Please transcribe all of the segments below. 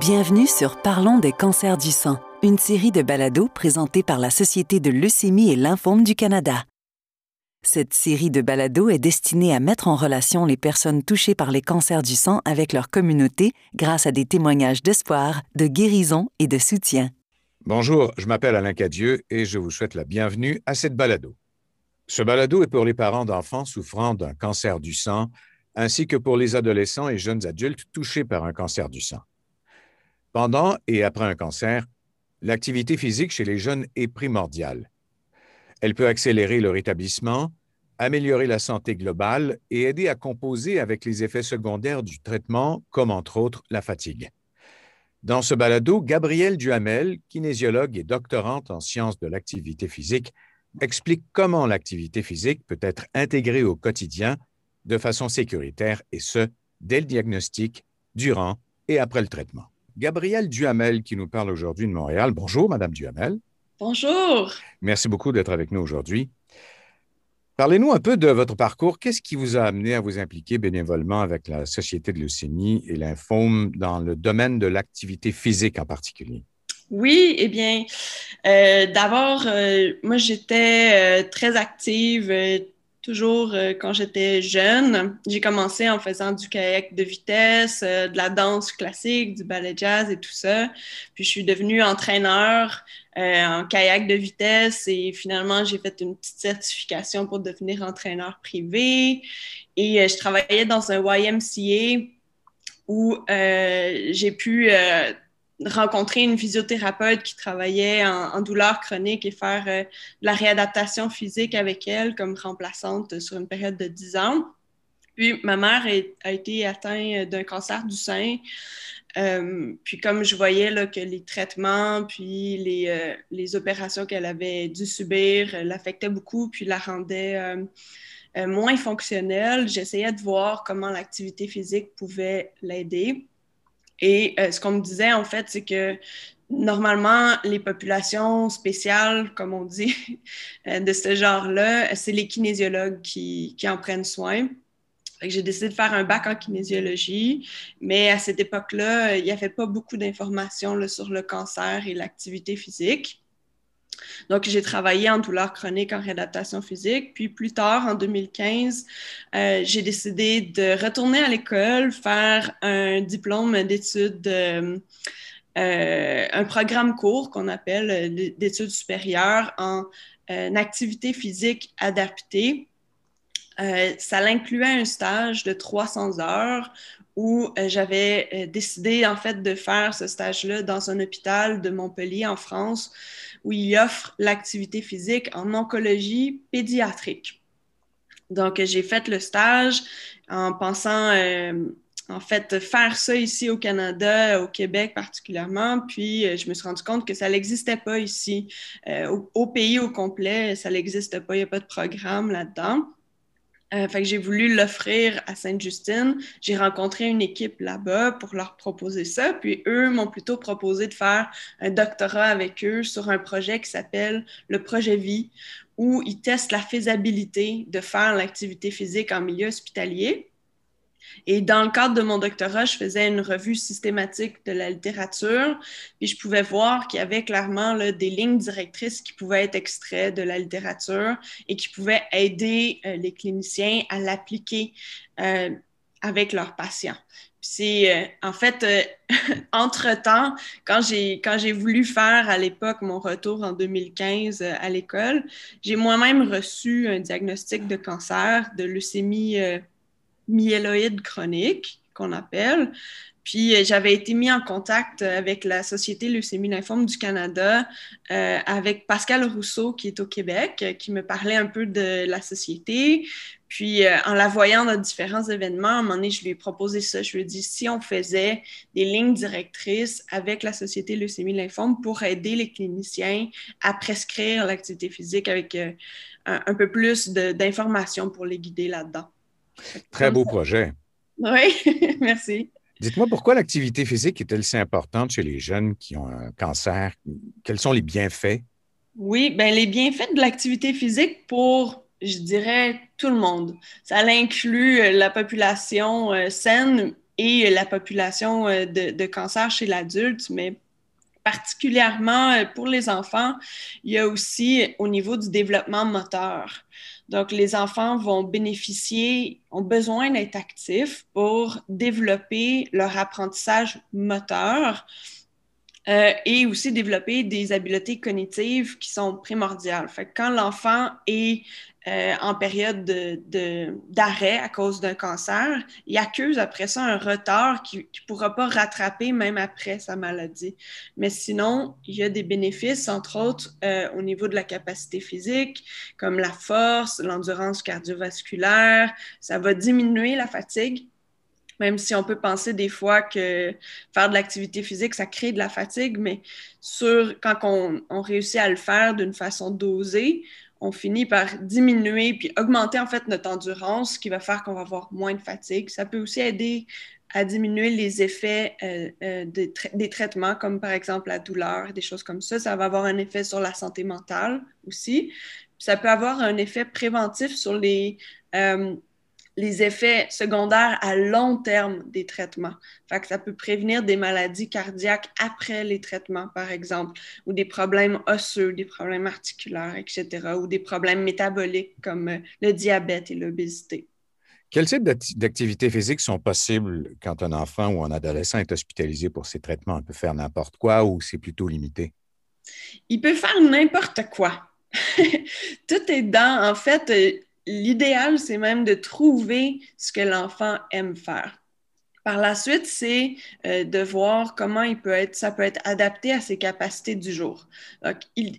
Bienvenue sur Parlons des cancers du sang, une série de balados présentée par la Société de leucémie et lymphome du Canada. Cette série de balados est destinée à mettre en relation les personnes touchées par les cancers du sang avec leur communauté grâce à des témoignages d'espoir, de guérison et de soutien. Bonjour, je m'appelle Alain Cadieux et je vous souhaite la bienvenue à cette balado. Ce balado est pour les parents d'enfants souffrant d'un cancer du sang, ainsi que pour les adolescents et jeunes adultes touchés par un cancer du sang. Pendant et après un cancer, l'activité physique chez les jeunes est primordiale. Elle peut accélérer leur établissement, améliorer la santé globale et aider à composer avec les effets secondaires du traitement, comme entre autres la fatigue. Dans ce balado, Gabrielle Duhamel, kinésiologue et doctorante en sciences de l'activité physique, explique comment l'activité physique peut être intégrée au quotidien de façon sécuritaire et ce, dès le diagnostic, durant et après le traitement. Gabrielle Duhamel qui nous parle aujourd'hui de Montréal. Bonjour, Madame Duhamel. Bonjour. Merci beaucoup d'être avec nous aujourd'hui. Parlez-nous un peu de votre parcours. Qu'est-ce qui vous a amené à vous impliquer bénévolement avec la Société de leucémie et lymphome dans le domaine de l'activité physique en particulier? Oui, eh bien, euh, d'abord, euh, moi, j'étais euh, très active toujours quand j'étais jeune. J'ai commencé en faisant du kayak de vitesse, de la danse classique, du ballet jazz et tout ça. Puis je suis devenue entraîneur en kayak de vitesse et finalement j'ai fait une petite certification pour devenir entraîneur privé. Et je travaillais dans un YMCA où j'ai pu rencontrer une physiothérapeute qui travaillait en, douleur chronique et faire euh, de la réadaptation physique avec elle comme remplaçante sur une période de 10 ans. Puis ma mère a été atteinte d'un cancer du sein. Euh, puis comme je voyais là, que les traitements, puis les, euh, les opérations qu'elle avait dû subir l'affectaient beaucoup, puis la rendaient moins fonctionnelle, j'essayais de voir comment l'activité physique pouvait l'aider. Et euh, ce qu'on me disait, en fait, c'est que normalement, les populations spéciales, comme on dit, euh, de ce genre-là, c'est les kinésiologues qui, qui, en prennent soin. J'ai décidé de faire un bac en kinésiologie, mais à cette époque-là, il n'y avait pas beaucoup d'informations sur le cancer et l'activité physique. Donc, j'ai travaillé en douleur chronique en réadaptation physique. Puis plus tard, en 2015, euh, j'ai décidé de retourner à l'école, faire un diplôme d'études, euh, un programme court qu'on appelle euh, d'études supérieures en activité physique adaptée. ça l'incluait un stage de 300 heures où j'avais décidé en fait de faire ce stage-là dans un hôpital de Montpellier en France où il offre l'activité physique en oncologie pédiatrique. Donc, j'ai fait le stage en pensant, euh, en fait, faire ça ici au Canada, au Québec particulièrement. Puis, euh, je me suis rendu compte que ça n'existait pas ici. Euh, au, pays au complet, ça n'existe pas. Il n'y a pas de programme là-dedans. Euh, fait que j'ai voulu l'offrir à Sainte-Justine. J'ai rencontré une équipe là-bas pour leur proposer ça. Puis eux m'ont plutôt proposé de faire un doctorat avec eux sur un projet qui s'appelle le projet Vie, où ils testent la faisabilité de faire l'activité physique en milieu hospitalier. Et dans le cadre de mon doctorat, je faisais une revue systématique de la littérature, puis je pouvais voir qu'il y avait clairement des lignes directrices qui pouvaient être extraites de la littérature et qui pouvaient aider euh, les cliniciens à l'appliquer euh, avec leurs patients. C'est euh, en fait, entre-temps, quand j'ai voulu faire à l'époque mon retour en 2015 à l'école, j'ai moi-même reçu un diagnostic de cancer, de leucémie myéloïde chronique, qu'on appelle. Puis euh, j'avais été mis en contact avec la Société leucémie lymphome du Canada, euh, avec Pascal Rousseau qui est au Québec, euh, qui me parlait un peu de la société. Puis en la voyant dans différents événements, à un moment donné, je lui ai proposé ça. Je lui ai dit si on faisait des lignes directrices avec la Société leucémie lymphome pour aider les cliniciens à prescrire l'activité physique avec un, un, peu plus d'informations pour les guider là-dedans. Très beau projet. Oui, merci. Dites-moi pourquoi l'activité physique est-elle si importante chez les jeunes qui ont un cancer? Quels sont les bienfaits? Oui, bien, les bienfaits de l'activité physique pour, je dirais, tout le monde. Ça inclut euh, la population euh, saine, et la population de, de cancer chez l'adulte, mais particulièrement pour les enfants, il y a aussi au niveau du développement moteur. Donc, les enfants vont bénéficier, ont besoin d'être actifs pour développer leur apprentissage moteur euh, et aussi développer des habiletés cognitives qui sont primordiales. Fait que quand l'enfant est euh, en période d'arrêt de, à cause d'un cancer, il accuse après ça un retard qu'il ne pourra pas rattraper même après sa maladie. Mais sinon, il y a des bénéfices, entre autres euh, au niveau de la capacité physique, comme la force, l'endurance cardiovasculaire. Ça va diminuer la fatigue même si on peut penser des fois que faire de l'activité physique, ça crée de la fatigue, mais sur, quand on, on réussit à le faire d'une façon dosée, on finit par diminuer puis augmenter en fait notre endurance, ce qui va faire qu'on va avoir moins de fatigue. Ça peut aussi aider à diminuer les effets euh, euh, des, traitements, comme par exemple la douleur, des choses comme ça. Ça va avoir un effet sur la santé mentale aussi. Ça peut avoir un effet préventif sur les, euh, les effets secondaires à long terme des traitements. Fait que ça peut prévenir des maladies cardiaques après les traitements, par exemple, ou des problèmes osseux, des problèmes articulaires, etc., ou des problèmes métaboliques comme euh, le diabète et l'obésité. Quel type d'activités physiques sont possibles quand un enfant ou un adolescent est hospitalisé pour ces traitements? On peut faire n'importe quoi ou c'est plutôt limité? Il peut faire n'importe quoi. Tout est dans, en fait, euh, l'idéal, c'est même de trouver ce que l'enfant aime faire. Par la suite, c'est euh, de voir comment il peut être, ça peut être adapté à ses capacités du jour. Donc,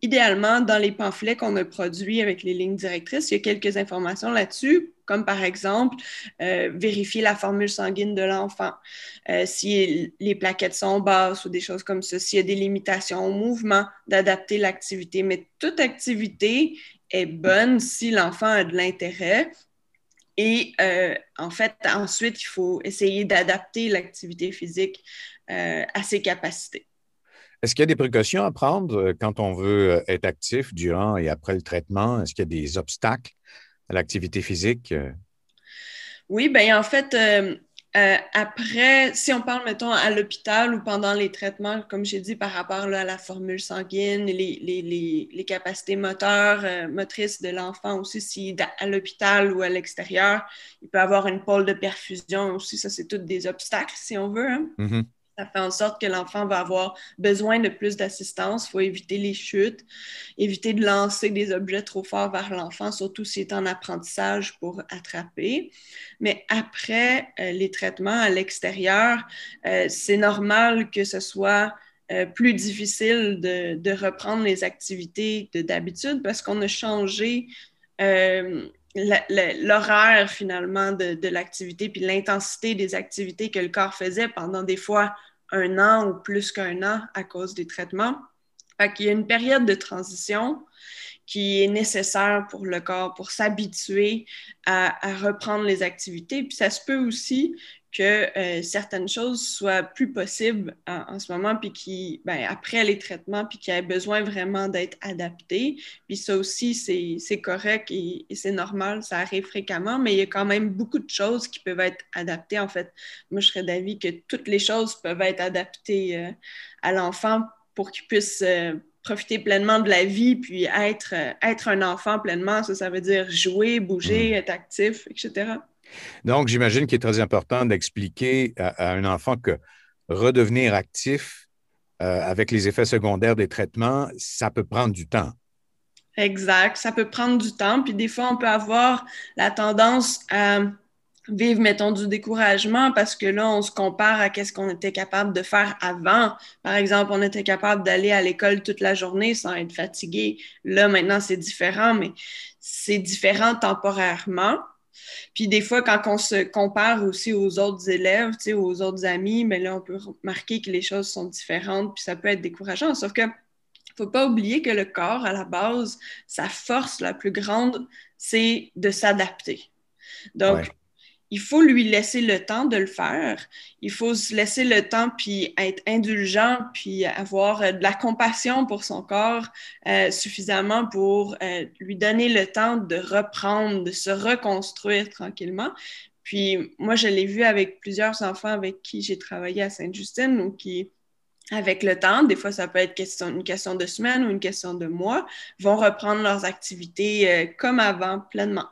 idéalement, dans les pamphlets qu'on a produits avec les lignes directrices, il y a quelques informations là-dessus, comme par exemple euh, vérifier la formule sanguine de l'enfant, euh, si les plaquettes sont basses ou des choses comme ça, s'il y a des limitations au mouvement, d'adapter l'activité. Mais toute activité est bonne si l'enfant a de l'intérêt. Et euh, en fait, ensuite, il faut essayer d'adapter l'activité physique euh, à ses capacités. Est-ce qu'il y a des précautions à prendre euh, quand on veut être actif durant et après le traitement? Est-ce qu'il y a des obstacles à l'activité physique? Oui, bien en fait, euh, après, si on parle, mettons, à l'hôpital ou pendant les traitements, comme j'ai dit, par rapport à la formule sanguine, les, les, les, capacités moteurs, euh, motrices de l'enfant aussi, si à l'hôpital ou à l'extérieur, il peut avoir une pôle de perfusion aussi, ça, c'est tous des obstacles, si on veut. Hein? Mm-hmm. Ça fait en sorte que l'enfant va avoir besoin de plus d'assistance. Il faut éviter les chutes, éviter de lancer des objets trop forts vers l'enfant, surtout s'il est en apprentissage pour attraper. Mais après euh, les traitements à l'extérieur, euh, c'est normal que ce soit euh, plus difficile de, reprendre les activités d'habitude parce qu'on a changé l'horaire finalement de, de l'activité puis l'intensité des activités que le corps faisait pendant des fois un an ou plus qu'un an à cause des traitements. Fait qu'il y a une période de transition qui est nécessaire pour le corps pour s'habituer à, reprendre les activités. Puis ça se peut aussi que euh, certaines choses soient plus possibles en, ce moment, puis qui, ben, après les traitements, puis qui aient besoin vraiment d'être adaptées. Puis ça aussi, c'est correct et, c'est normal, ça arrive fréquemment, mais il y a quand même beaucoup de choses qui peuvent être adaptées. En fait, moi, je serais d'avis que toutes les choses peuvent être adaptées euh, à l'enfant pour qu'il puisse euh, profiter pleinement de la vie, puis être, être un enfant pleinement. Ça, ça veut dire jouer, bouger, mmh. être actif, etc. Donc, j'imagine qu'il est très important d'expliquer à, un enfant que redevenir actif euh, avec les effets secondaires des traitements, ça peut prendre du temps. Exact, ça peut prendre du temps. Puis des fois, on peut avoir la tendance à vivre, mettons, du découragement parce que là, on se compare à ce qu'on était capable de faire avant. Par exemple, on était capable d'aller à l'école toute la journée sans être fatigué. Là, maintenant, c'est différent, mais c'est différent temporairement. Puis des fois, quand on se compare aussi aux autres élèves, aux autres amis, mais là, on peut remarquer que les choses sont différentes, puis ça peut être décourageant. Sauf que faut pas oublier que le corps, à la base, sa force la plus grande, c'est de s'adapter. Donc, il faut lui laisser le temps de le faire. Il faut se laisser le temps, puis être indulgent, puis avoir euh, de la compassion pour son corps euh, suffisamment pour euh, lui donner le temps de reprendre, de se reconstruire tranquillement. Puis moi, je l'ai vu avec plusieurs enfants avec qui j'ai travaillé à Sainte-Justine ou qui, avec le temps, des fois ça peut être une question de semaine ou une question de mois, vont reprendre leurs activités comme avant, pleinement.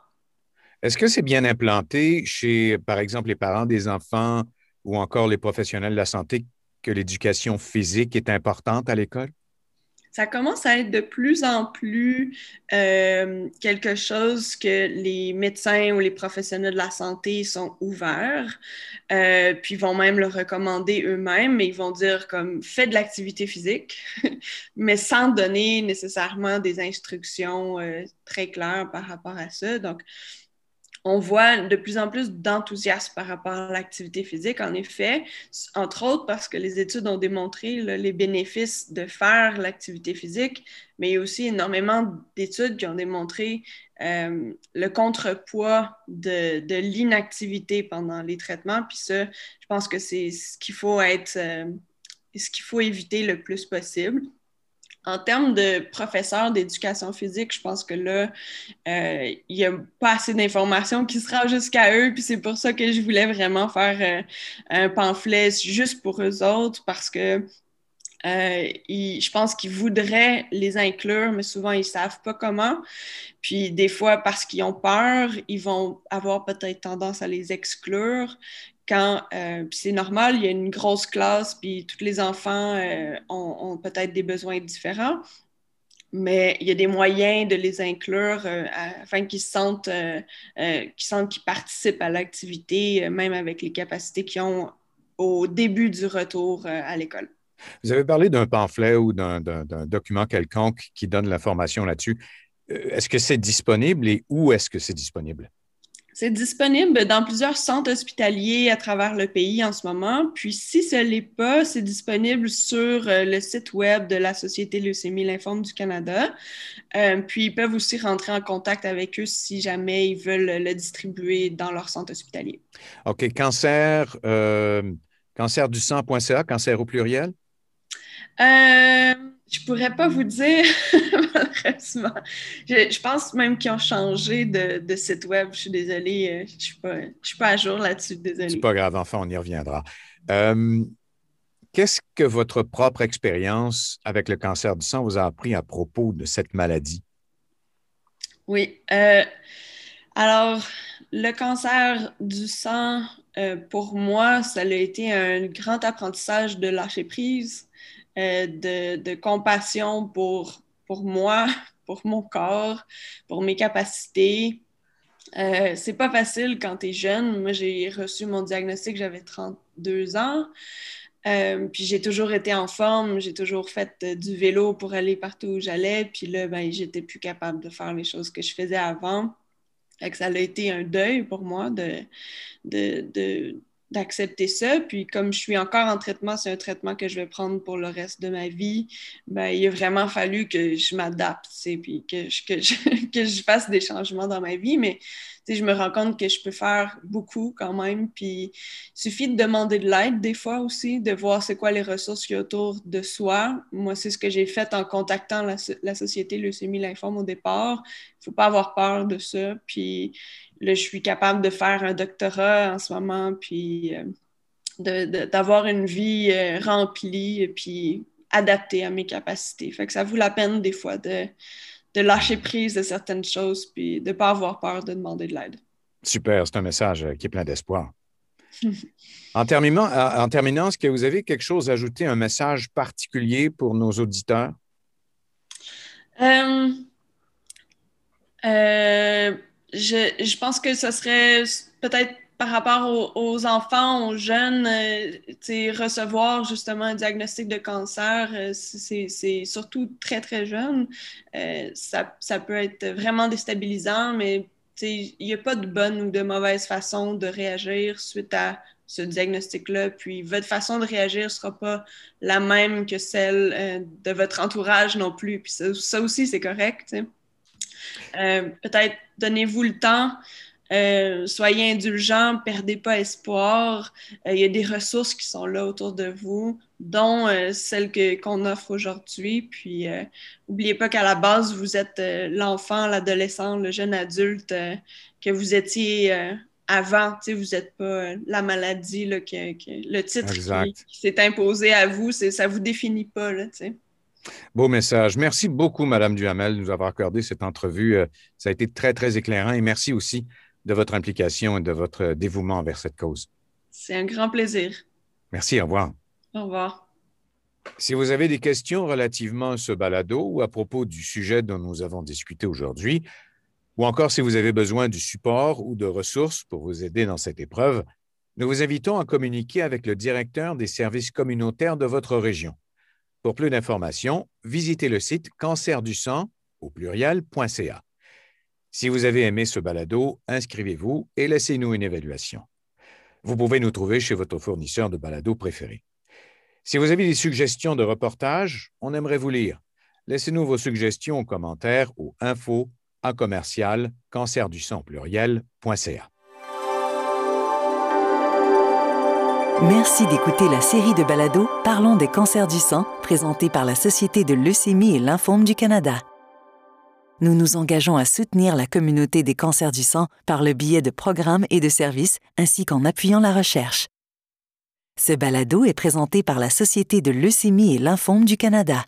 Est-ce que c'est bien implanté chez, par exemple, les parents des enfants ou encore les professionnels de la santé que l'éducation physique est importante à l'école? ça commence à être de plus en plus euh, quelque chose que les médecins ou les professionnels de la santé sont ouverts, euh, puis vont même le recommander eux-mêmes, mais ils vont dire comme fais de l'activité physique, mais sans donner nécessairement des instructions euh, très claires par rapport à ça. Donc, on voit de plus en plus d'enthousiasme par rapport à l'activité physique, en effet, entre autres parce que les études ont démontré les bénéfices de faire l'activité physique, mais il y a aussi énormément d'études qui ont démontré euh, le contrepoids de, l'inactivité pendant les traitements. Puis ça, je pense que c'est ce qu'il faut être, euh, ce qu'il faut éviter le plus possible. En termes de professeurs d'éducation physique, je pense que là, euh, il n'y a pas assez d'informations qui se rendent jusqu'à eux, puis c'est pour ça que je voulais vraiment faire euh, un pamphlet juste pour eux autres, parce que euh, je pense qu'ils voudraient les inclure, mais souvent ils ne savent pas comment. Puis des fois, parce qu'ils ont peur, ils vont avoir peut-être tendance à les exclure quand euh, c'est normal, il y a une grosse classe, puis tous les enfants euh, ont, peut-être des besoins différents, mais il y a des moyens de les inclure euh, afin qu'ils sentent qu'ils sentent qu'ils participent à l'activité, même avec les capacités qu'ils ont au début du retour à l'école. Vous avez parlé d'un pamphlet ou d'un document quelconque qui donne l'information là-dessus. Est-ce que c'est disponible et où est-ce que c'est disponible? C'est disponible dans plusieurs centres hospitaliers à travers le pays en ce moment. Puis si ce n'est pas, c'est disponible sur euh, le site web de la Société Leucémie Lymphome du Canada. Euh, puis ils peuvent aussi rentrer en contact avec eux si jamais ils veulent le distribuer dans leur centre hospitalier. OK. Cancer, euh, cancer du sang.ca, cancer au pluriel? Euh, je pourrais pas vous dire, malheureusement. Je, pense même qu'ils ont changé de, site web. Je suis désolée, euh, je ne suis, pas, suis pas à jour là-dessus, désolée. C'est pas grave, enfin, on y reviendra. Euh, qu'est-ce que votre propre expérience avec le cancer du sang vous a appris à propos de cette maladie? Oui. Euh, alors, le cancer du sang, pour moi, ça a été un grand apprentissage de lâcher prise euh, de, compassion pour, pour moi, pour mon corps, pour mes capacités. Euh, c'est pas facile quand tu es jeune. Moi, j'ai reçu mon diagnostic, j'avais 32 ans. Euh, puis j'ai toujours été en forme, j'ai toujours fait euh, du vélo pour aller partout où j'allais. Puis là, ben, j'étais plus capable de faire les choses que je faisais avant. Fait ça a été un deuil pour moi de, de, d'accepter ça. Puis comme je suis encore en traitement, c'est un traitement que je vais prendre pour le reste de ma vie, ben, il a vraiment fallu que je m'adapte, puis que je, que, je, que je fasse des changements dans ma vie. Mais je me rends compte que je peux faire beaucoup quand même. Puis il suffit de demander de l'aide des fois aussi, de voir c'est quoi les ressources a autour de soi. Moi, c'est ce que j'ai fait en contactant la, la société Leucémie Lymphome au départ. Il ne faut pas avoir peur de ça. Puis Là, je suis capable de faire un doctorat en ce moment, puis euh, d'avoir une vie euh, remplie, puis adaptée à mes capacités. Fait que ça vaut la peine des fois de, lâcher prise de certaines choses, puis de ne pas avoir peur de demander de l'aide. Super, c'est un message euh, qui est plein d'espoir. en, terminant, en terminant, est-ce que vous avez quelque chose à ajouter, un message particulier pour nos auditeurs? euh, je, pense que ce serait peut-être par rapport aux, enfants, aux jeunes, euh, recevoir justement un diagnostic de cancer, euh, c'est surtout très, très jeune. Euh, ça, peut être vraiment déstabilisant, mais il n'y a pas de bonne ou de mauvaise façon de réagir suite à ce diagnostic-là. Puis votre façon de réagir ne sera pas la même que celle de votre entourage non plus. Puis ça aussi, c'est correct. Euh, peut-être donnez-vous le temps, euh, soyez indulgents, perdez pas espoir. Euh, il y a des ressources qui sont là autour de vous, dont celles qu'on offre aujourd'hui. Puis, n'oubliez pas qu'à la base, vous êtes l'enfant, l'adolescent, le jeune adulte que vous étiez avant. Vous n'êtes pas la maladie, là, le titre qui, s'est imposé à vous, ça ne vous définit pas. Là, Beau message. Merci beaucoup, Madame Duhamel, de nous avoir accordé cette entrevue. Ça a été très, très éclairant et merci aussi de votre implication et de votre dévouement envers cette cause. C'est un grand plaisir. Merci, au revoir. Au revoir. Si vous avez des questions relativement à ce balado ou à propos du sujet dont nous avons discuté aujourd'hui, ou encore si vous avez besoin du support ou de ressources pour vous aider dans cette épreuve, nous vous invitons à communiquer avec le directeur des services communautaires de votre région. Pour plus d'informations, visitez le site cancerduSang au pluriel.ca. Si vous avez aimé ce balado, inscrivez-vous et laissez-nous une évaluation. Vous pouvez nous trouver chez votre fournisseur de balado préféré. Si vous avez des suggestions de reportages, on aimerait vous lire. Laissez-nous vos suggestions en commentaire au info à commercial cancer du sang pluriel.ca. Merci d'écouter la série de balados Parlons des cancers du sang, présentée par la Société de leucémie et lymphome du Canada. Nous nous engageons à soutenir la communauté des cancers du sang par le biais de programmes et de services, ainsi qu'en appuyant la recherche. Ce balado est présenté par la Société de leucémie et lymphome du Canada.